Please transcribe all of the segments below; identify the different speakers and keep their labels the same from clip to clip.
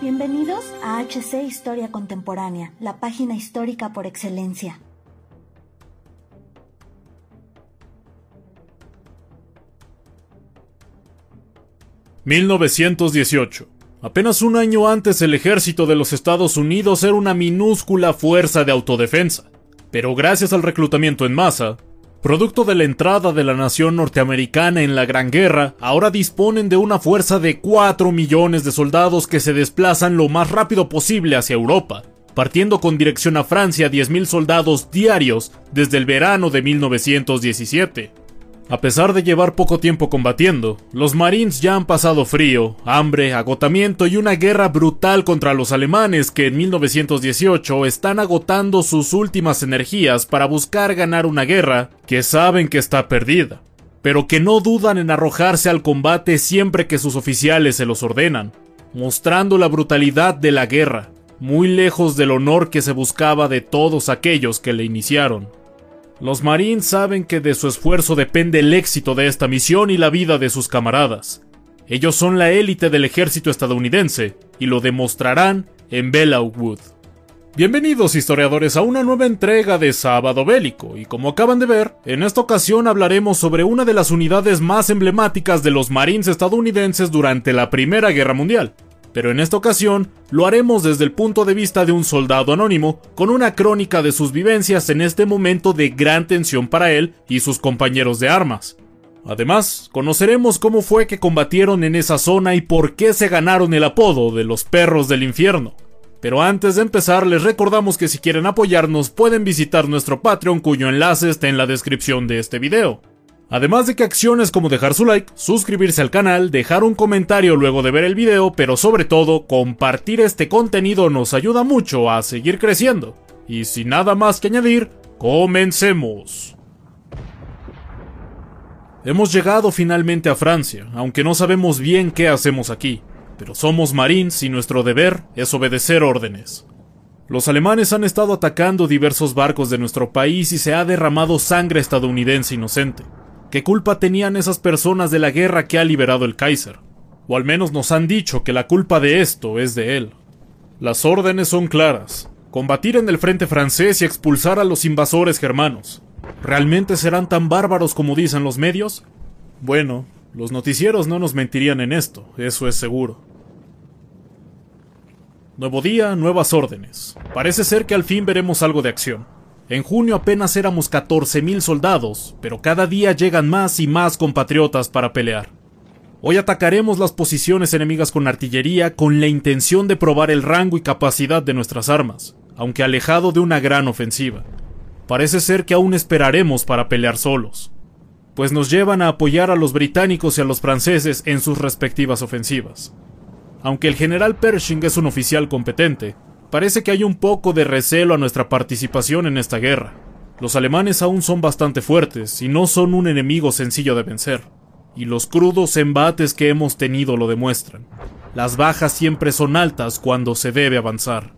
Speaker 1: Bienvenidos a HC Historia Contemporánea, la página histórica por excelencia.
Speaker 2: ...1918... Apenas un año antes el ejército de los Estados Unidos era una minúscula fuerza de autodefensa, pero gracias al reclutamiento en masa, producto de la entrada de la nación norteamericana en la Gran Guerra, ahora disponen de una fuerza de 4 millones de soldados que se desplazan lo más rápido posible hacia Europa, partiendo con dirección a Francia 10.000 soldados diarios desde el verano de 1917. A pesar de llevar poco tiempo combatiendo, los Marines ya han pasado frío, hambre, agotamiento y una guerra brutal contra los alemanes que en 1918 están agotando sus últimas energías para buscar ganar una guerra que saben que está perdida, pero que no dudan en arrojarse al combate siempre que sus oficiales se los ordenan, mostrando la brutalidad de la guerra, muy lejos del honor que se buscaba de todos aquellos que le iniciaron. Los Marines saben que de su esfuerzo depende el éxito de esta misión y la vida de sus camaradas. Ellos son la élite del ejército estadounidense y lo demostrarán en Wood. Bienvenidos historiadores a una nueva entrega de Sábado Bélico y como acaban de ver, en esta ocasión hablaremos sobre una de las unidades más emblemáticas de los Marines estadounidenses durante la Primera Guerra Mundial, pero en esta ocasión lo haremos desde el punto de vista de un soldado anónimo, con una crónica de sus vivencias en este momento de gran tensión para él y sus compañeros de armas. Además, conoceremos cómo fue que combatieron en esa zona y por qué se ganaron el apodo de los perros del infierno. Pero antes de empezar, les recordamos que si quieren apoyarnos pueden visitar nuestro Patreon cuyo enlace está en la descripción de este video. Además de que acciones como dejar su like, suscribirse al canal, dejar un comentario luego de ver el video, pero sobre todo compartir este contenido nos ayuda mucho a seguir creciendo. Y sin nada más que añadir, comencemos. Hemos llegado finalmente a Francia, aunque no sabemos bien qué hacemos aquí, pero somos marines y nuestro deber es obedecer órdenes. Los alemanes han estado atacando diversos barcos de nuestro país y se ha derramado sangre estadounidense inocente. ¿Qué culpa tenían esas personas de la guerra que ha liberado el Kaiser? O al menos nos han dicho que la culpa de esto es de él. Las órdenes son claras. Combatir en el frente francés y expulsar a los invasores germanos. ¿Realmente serán tan bárbaros como dicen los medios? Bueno, los noticieros no nos mentirían en esto, eso es seguro. Nuevo día, nuevas órdenes. Parece ser que al fin veremos algo de acción. En junio apenas éramos 14.000 soldados, pero cada día llegan más y más compatriotas para pelear. Hoy atacaremos las posiciones enemigas con artillería con la intención de probar el rango y capacidad de nuestras armas, aunque alejado de una gran ofensiva. Parece ser que aún esperaremos para pelear solos, pues nos llevan a apoyar a los británicos y a los franceses en sus respectivas ofensivas. Aunque el general Pershing es un oficial competente, Parece que hay un poco de recelo a nuestra participación en esta guerra. Los alemanes aún son bastante fuertes y no son un enemigo sencillo de vencer. Y los crudos embates que hemos tenido lo demuestran. Las bajas siempre son altas cuando se debe avanzar.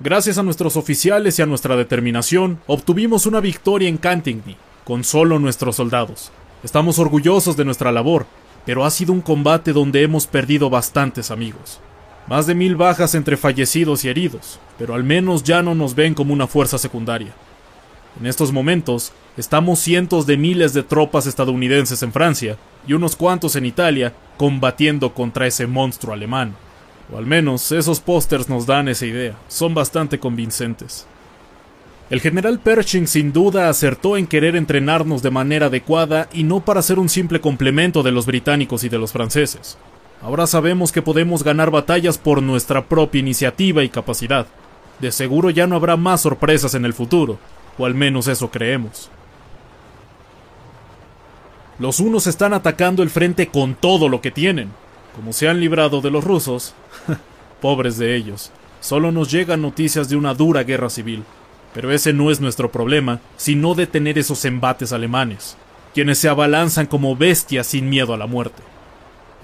Speaker 2: Gracias a nuestros oficiales y a nuestra determinación, obtuvimos una victoria en Cantigny, con solo nuestros soldados. Estamos orgullosos de nuestra labor, pero ha sido un combate donde hemos perdido bastantes amigos. Más de mil bajas entre fallecidos y heridos, pero al menos ya no nos ven como una fuerza secundaria. En estos momentos, estamos cientos de miles de tropas estadounidenses en Francia y unos cuantos en Italia combatiendo contra ese monstruo alemán. O al menos esos pósters nos dan esa idea, son bastante convincentes. El general Pershing sin duda acertó en querer entrenarnos de manera adecuada y no para ser un simple complemento de los británicos y de los franceses. Ahora sabemos que podemos ganar batallas por nuestra propia iniciativa y capacidad. De seguro ya no habrá más sorpresas en el futuro, o al menos eso creemos. Los unos están atacando el frente con todo lo que tienen. Como se han librado de los rusos, pobres de ellos. solo nos llegan noticias de una dura guerra civil. Pero ese no es nuestro problema, sino detener esos embates alemanes, quienes se abalanzan como bestias sin miedo a la muerte.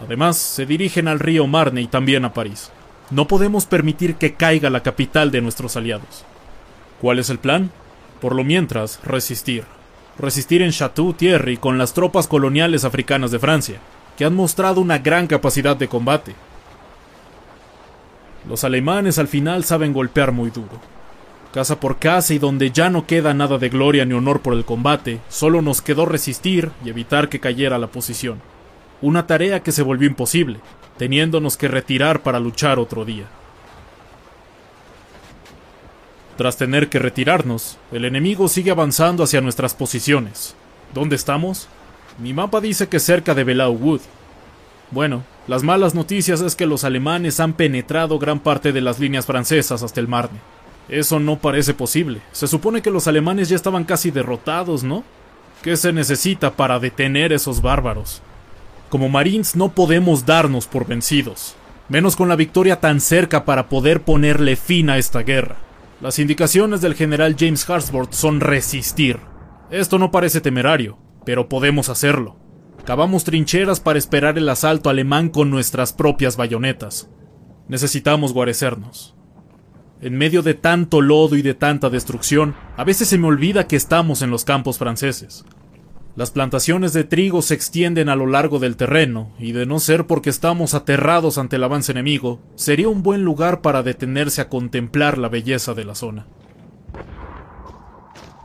Speaker 2: Además, se dirigen al río Marne y también a París. No podemos permitir que caiga la capital de nuestros aliados. ¿Cuál es el plan? Por lo mientras, resistir. Resistir en Chateau Thierry con las tropas coloniales africanas de Francia, que han mostrado una gran capacidad de combate. Los alemanes al final saben golpear muy duro. Casa por casa y donde ya no queda nada de gloria ni honor por el combate, solo nos quedó resistir y evitar que cayera la posición. Una tarea que se volvió imposible, teniéndonos que retirar para luchar otro día. Tras tener que retirarnos, el enemigo sigue avanzando hacia nuestras posiciones. ¿Dónde estamos? Mi mapa dice que cerca de Belau Wood. Bueno, las malas noticias es que los alemanes han penetrado gran parte de las líneas francesas hasta el Marne. Eso no parece posible. Se supone que los alemanes ya estaban casi derrotados, ¿no? ¿Qué se necesita para detener esos bárbaros? Como marines no podemos darnos por vencidos, menos con la victoria tan cerca para poder ponerle fin a esta guerra. Las indicaciones del general James Harsworth son resistir. Esto no parece temerario, pero podemos hacerlo. Cavamos trincheras para esperar el asalto alemán con nuestras propias bayonetas. Necesitamos guarecernos. En medio de tanto lodo y de tanta destrucción, a veces se me olvida que estamos en los campos franceses. Las plantaciones de trigo se extienden a lo largo del terreno, y de no ser porque estamos aterrados ante el avance enemigo, sería un buen lugar para detenerse a contemplar la belleza de la zona.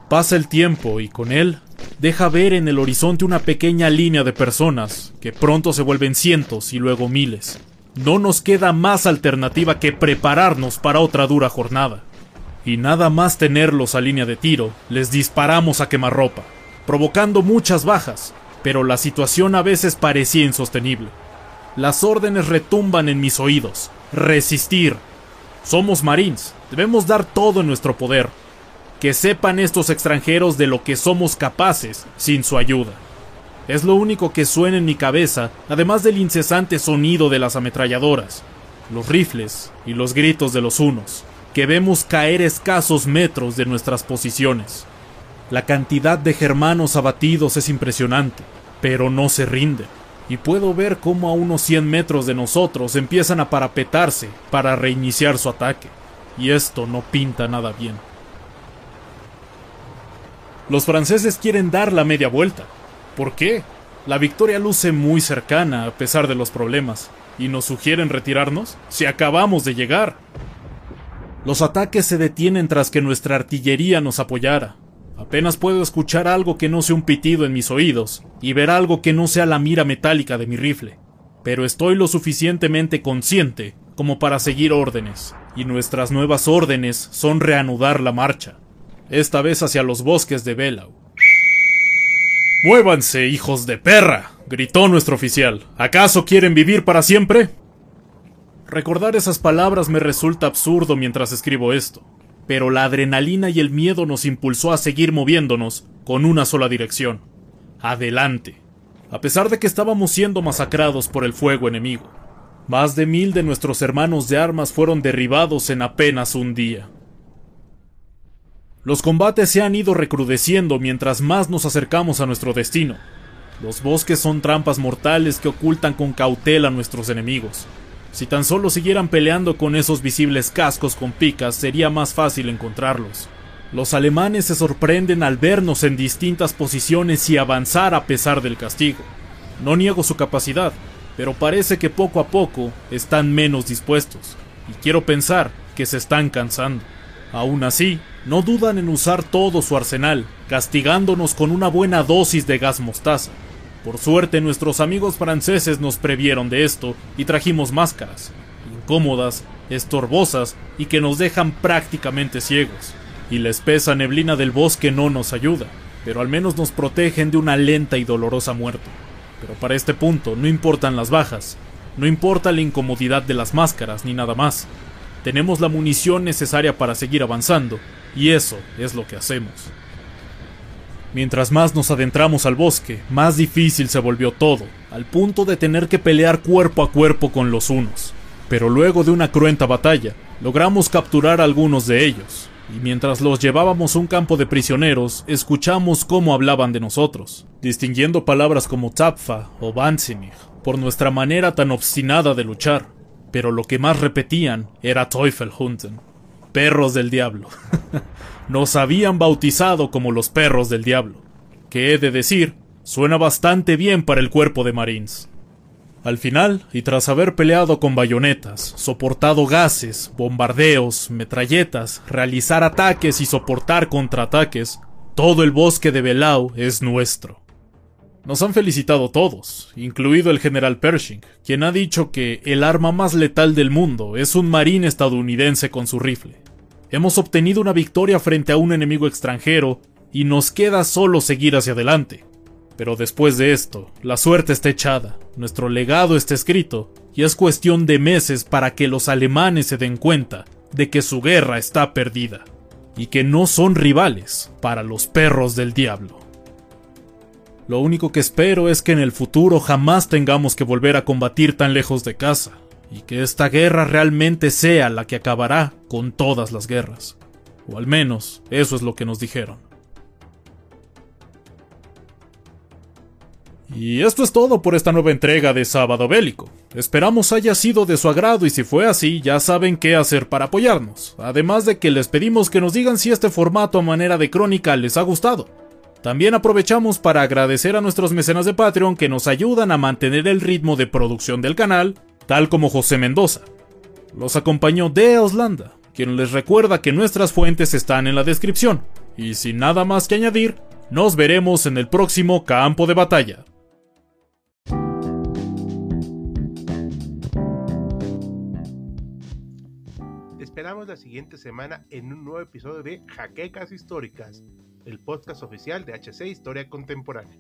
Speaker 2: Pasa el tiempo y con él deja ver en el horizonte una pequeña línea de personas, que pronto se vuelven cientos y luego miles. No nos queda más alternativa que prepararnos para otra dura jornada. Y nada más tenerlos a línea de tiro, les disparamos a quemarropa provocando muchas bajas, pero la situación a veces parecía insostenible. Las órdenes retumban en mis oídos. Resistir. Somos marines, debemos dar todo en nuestro poder. Que sepan estos extranjeros de lo que somos capaces sin su ayuda. Es lo único que suena en mi cabeza, además del incesante sonido de las ametralladoras, los rifles y los gritos de los unos, que vemos caer escasos metros de nuestras posiciones. La cantidad de germanos abatidos es impresionante, pero no se rinden. Y puedo ver cómo a unos 100 metros de nosotros empiezan a parapetarse para reiniciar su ataque. Y esto no pinta nada bien. Los franceses quieren dar la media vuelta. ¿Por qué? La victoria luce muy cercana a pesar de los problemas. ¿Y nos sugieren retirarnos? Si acabamos de llegar. Los ataques se detienen tras que nuestra artillería nos apoyara, Apenas puedo escuchar algo que no sea un pitido en mis oídos y ver algo que no sea la mira metálica de mi rifle. Pero estoy lo suficientemente consciente como para seguir órdenes, y nuestras nuevas órdenes son reanudar la marcha, esta vez hacia los bosques de Belau. Muévanse, hijos de perra, gritó nuestro oficial. ¿Acaso quieren vivir para siempre? Recordar esas palabras me resulta absurdo mientras escribo esto, pero la adrenalina y el miedo nos impulsó a seguir moviéndonos con una sola dirección. Adelante. A pesar de que estábamos siendo masacrados por el fuego enemigo. Más de mil de nuestros hermanos de armas fueron derribados en apenas un día. Los combates se han ido recrudeciendo mientras más nos acercamos a nuestro destino. Los bosques son trampas mortales que ocultan con cautela a nuestros enemigos. Si tan solo siguieran peleando con esos visibles cascos con picas, sería más fácil encontrarlos. Los alemanes se sorprenden al vernos en distintas posiciones y avanzar a pesar del castigo. No niego su capacidad, pero parece que poco a poco están menos dispuestos, y quiero pensar que se están cansando. Aún así, no dudan en usar todo su arsenal, castigándonos con una buena dosis de gas mostaza. Por suerte nuestros amigos franceses nos previeron de esto y trajimos máscaras, incómodas, estorbosas y que nos dejan prácticamente ciegos. Y la espesa neblina del bosque no nos ayuda, pero al menos nos protegen de una lenta y dolorosa muerte. Pero para este punto no importan las bajas, no importa la incomodidad de las máscaras ni nada más. Tenemos la munición necesaria para seguir avanzando, y eso es lo que hacemos. Mientras más nos adentramos al bosque, más difícil se volvió todo, al punto de tener que pelear cuerpo a cuerpo con los unos. Pero luego de una cruenta batalla, Logramos capturar a algunos de ellos, y mientras los llevábamos a un campo de prisioneros, escuchamos cómo hablaban de nosotros, distinguiendo palabras como Tapfa o Bansimig, por nuestra manera tan obstinada de luchar. Pero lo que más repetían era Teufelhunden, perros del diablo. Nos habían bautizado como los perros del diablo, que he de decir, suena bastante bien para el cuerpo de Marines. Al final, y tras haber peleado con bayonetas, soportado gases, bombardeos, metralletas, realizar ataques y soportar contraataques, todo el bosque de Belau es nuestro. Nos han felicitado todos, incluido el general Pershing, quien ha dicho que el arma más letal del mundo es un marín estadounidense con su rifle. Hemos obtenido una victoria frente a un enemigo extranjero y nos queda solo seguir hacia adelante. Pero después de esto, la suerte está echada, nuestro legado está escrito, y es cuestión de meses para que los alemanes se den cuenta de que su guerra está perdida, y que no son rivales para los perros del diablo. Lo único que espero es que en el futuro jamás tengamos que volver a combatir tan lejos de casa, y que esta guerra realmente sea la que acabará con todas las guerras. O al menos eso es lo que nos dijeron. Y esto es todo por esta nueva entrega de Sábado Bélico. Esperamos haya sido de su agrado y si fue así, ya saben qué hacer para apoyarnos. Además de que les pedimos que nos digan si este formato a manera de crónica les ha gustado. También aprovechamos para agradecer a nuestros mecenas de Patreon que nos ayudan a mantener el ritmo de producción del canal, tal como José Mendoza. Los acompañó de Oslanda, quien les recuerda que nuestras fuentes están en la descripción. Y sin nada más que añadir, nos veremos en el próximo campo de batalla.
Speaker 3: esperamos la siguiente semana en un nuevo episodio de Jaquecas Históricas, el podcast oficial de HC Historia Contemporánea.